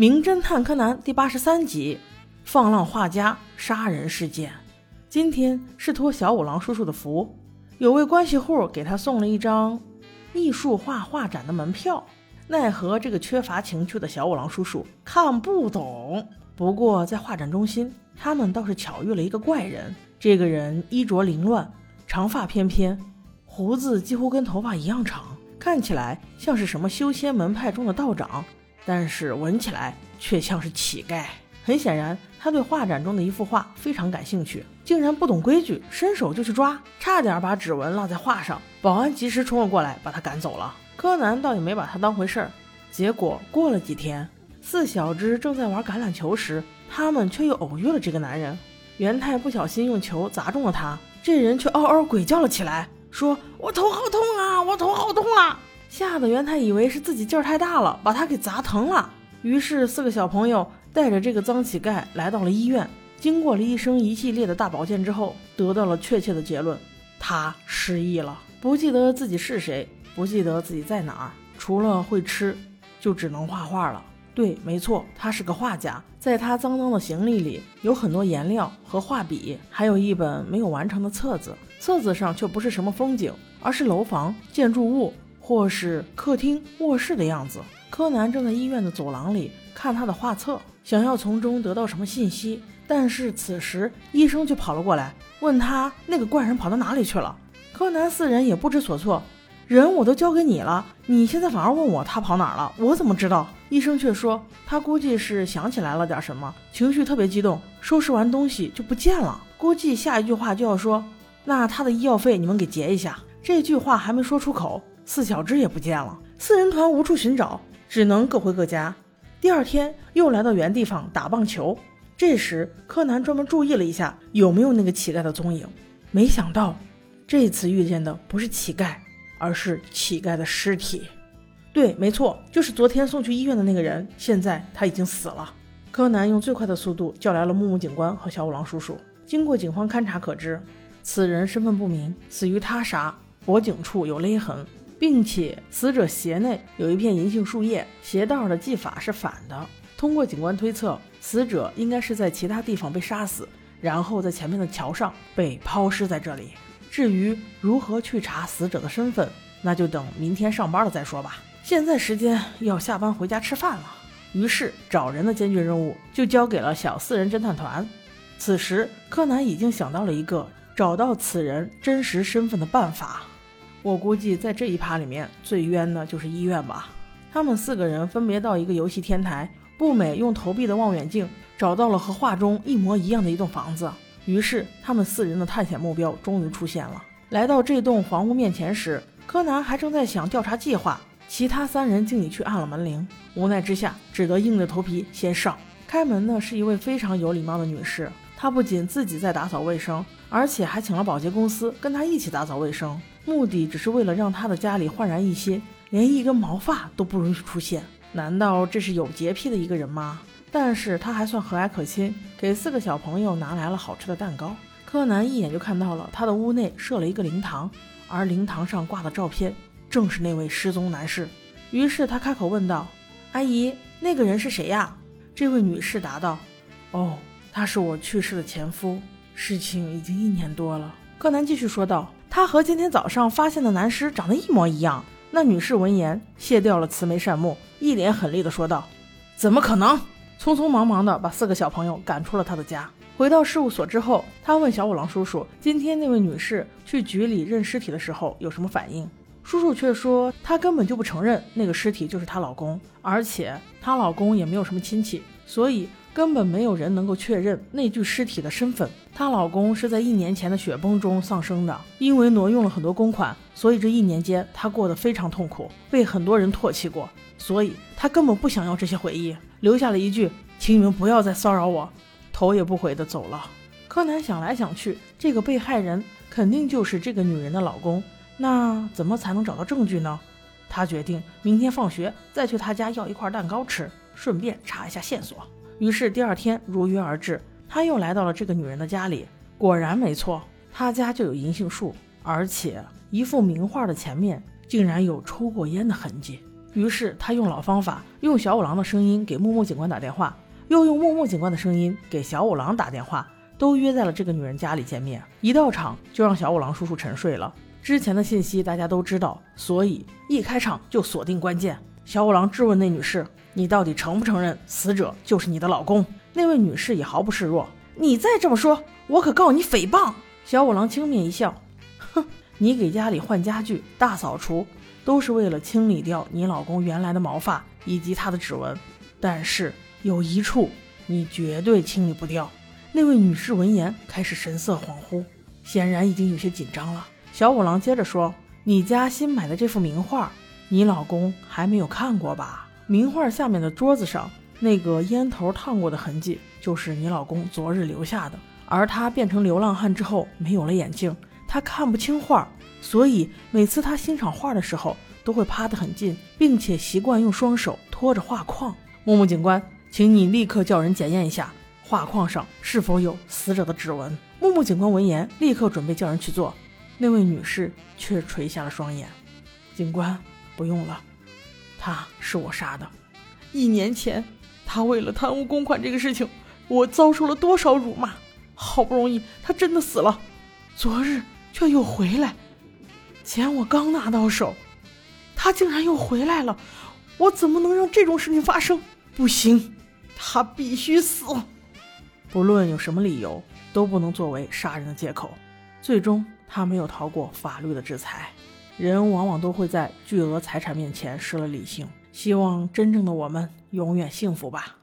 名侦探柯南》第八十三集：放浪画家杀人事件。今天是托小五郎叔叔的福，有位关系户给他送了一张艺术画画展的门票。奈何这个缺乏情趣的小五郎叔叔看不懂。不过在画展中心，他们倒是巧遇了一个怪人。这个人衣着凌乱，长发翩翩，胡子几乎跟头发一样长，看起来像是什么修仙门派中的道长，但是闻起来却像是乞丐。很显然，他对画展中的一幅画非常感兴趣，竟然不懂规矩，伸手就去抓，差点把指纹落在画上。保安及时冲了过来，把他赶走了。柯南倒也没把他当回事儿。结果过了几天，四小只正在玩橄榄球时，他们却又偶遇了这个男人。元太不小心用球砸中了他，这人却嗷嗷鬼叫了起来，说：“我头好痛啊，我头好痛啊！”吓得元太以为是自己劲儿太大了，把他给砸疼了。于是四个小朋友带着这个脏乞丐来到了医院，经过了医生一系列的大保健之后，得到了确切的结论：他失忆了，不记得自己是谁。不记得自己在哪儿，除了会吃，就只能画画了。对，没错，他是个画家。在他脏脏的行李里有很多颜料和画笔，还有一本没有完成的册子。册子上却不是什么风景，而是楼房、建筑物或是客厅、卧室的样子。柯南正在医院的走廊里看他的画册，想要从中得到什么信息。但是此时医生却跑了过来，问他那个怪人跑到哪里去了。柯南四人也不知所措。人我都交给你了，你现在反而问我他跑哪儿了？我怎么知道？医生却说他估计是想起来了点什么，情绪特别激动，收拾完东西就不见了。估计下一句话就要说，那他的医药费你们给结一下。这句话还没说出口，四小只也不见了。四人团无处寻找，只能各回各家。第二天又来到原地方打棒球，这时柯南专门注意了一下有没有那个乞丐的踪影，没想到这次遇见的不是乞丐。而是乞丐的尸体，对，没错，就是昨天送去医院的那个人。现在他已经死了。柯南用最快的速度叫来了木木警官和小五郎叔叔。经过警方勘查可知，此人身份不明，死于他杀，脖颈处有勒痕，并且死者鞋内有一片银杏树叶，鞋带的系法是反的。通过警官推测，死者应该是在其他地方被杀死，然后在前面的桥上被抛尸在这里。至于如何去查死者的身份，那就等明天上班了再说吧。现在时间要下班回家吃饭了，于是找人的艰巨任务就交给了小四人侦探团。此时，柯南已经想到了一个找到此人真实身份的办法。我估计在这一趴里面最冤的就是医院吧。他们四个人分别到一个游戏天台，步美用投币的望远镜找到了和画中一模一样的一栋房子。于是，他们四人的探险目标终于出现了。来到这栋房屋面前时，柯南还正在想调查计划，其他三人竟已去按了门铃。无奈之下，只得硬着头皮先上。开门的是一位非常有礼貌的女士，他不仅自己在打扫卫生，而且还请了保洁公司跟他一起打扫卫生，目的只是为了让他的家里焕然一新，连一根毛发都不允许出现。难道这是有洁癖的一个人吗？但是他还算和蔼可亲，给四个小朋友拿来了好吃的蛋糕。柯南一眼就看到了他的屋内设了一个灵堂，而灵堂上挂的照片正是那位失踪男士。于是他开口问道：“阿姨，那个人是谁呀？”这位女士答道：“哦，他是我去世的前夫，事情已经一年多了。”柯南继续说道：“他和今天早上发现的男尸长得一模一样。”那女士闻言卸掉了慈眉善目，一脸狠厉地说道：“怎么可能？”匆匆忙忙地把四个小朋友赶出了他的家。回到事务所之后，他问小五郎叔叔：“今天那位女士去局里认尸体的时候有什么反应？”叔叔却说：“她根本就不承认那个尸体就是她老公，而且她老公也没有什么亲戚，所以根本没有人能够确认那具尸体的身份。她老公是在一年前的雪崩中丧生的，因为挪用了很多公款，所以这一年间她过得非常痛苦，被很多人唾弃过，所以她根本不想要这些回忆。”留下了一句：“请你们不要再骚扰我。”头也不回地走了。柯南想来想去，这个被害人肯定就是这个女人的老公。那怎么才能找到证据呢？他决定明天放学再去他家要一块蛋糕吃，顺便查一下线索。于是第二天如约而至，他又来到了这个女人的家里。果然没错，他家就有银杏树，而且一幅名画的前面竟然有抽过烟的痕迹。于是他用老方法，用小五郎的声音给木木警官打电话，又用木木警官的声音给小五郎打电话，都约在了这个女人家里见面。一到场就让小五郎叔叔沉睡了。之前的信息大家都知道，所以一开场就锁定关键。小五郎质问那女士：“你到底承不承认死者就是你的老公？”那位女士也毫不示弱：“你再这么说，我可告你诽谤！”小五郎轻蔑一笑：“哼，你给家里换家具、大扫除，都是为了清理掉你老公原来的毛发以及他的指纹，但是有一处你绝对清理不掉。”那位女士闻言开始神色恍惚，显然已经有些紧张了。小五郎接着说：“你家新买的这幅名画，你老公还没有看过吧？名画下面的桌子上那个烟头烫过的痕迹，就是你老公昨日留下的。而他变成流浪汉之后，没有了眼镜，他看不清画，所以每次他欣赏画的时候，都会趴得很近，并且习惯用双手托着画框。木木警官，请你立刻叫人检验一下画框上是否有死者的指纹。”木木警官闻言，立刻准备叫人去做。那位女士却垂下了双眼。警官，不用了，他是我杀的。一年前，他为了贪污公款这个事情，我遭受了多少辱骂。好不容易他真的死了，昨日却又回来。钱我刚拿到手，他竟然又回来了。我怎么能让这种事情发生？不行，他必须死。不论有什么理由，都不能作为杀人的借口。最终。他没有逃过法律的制裁，人往往都会在巨额财产面前失了理性。希望真正的我们永远幸福吧。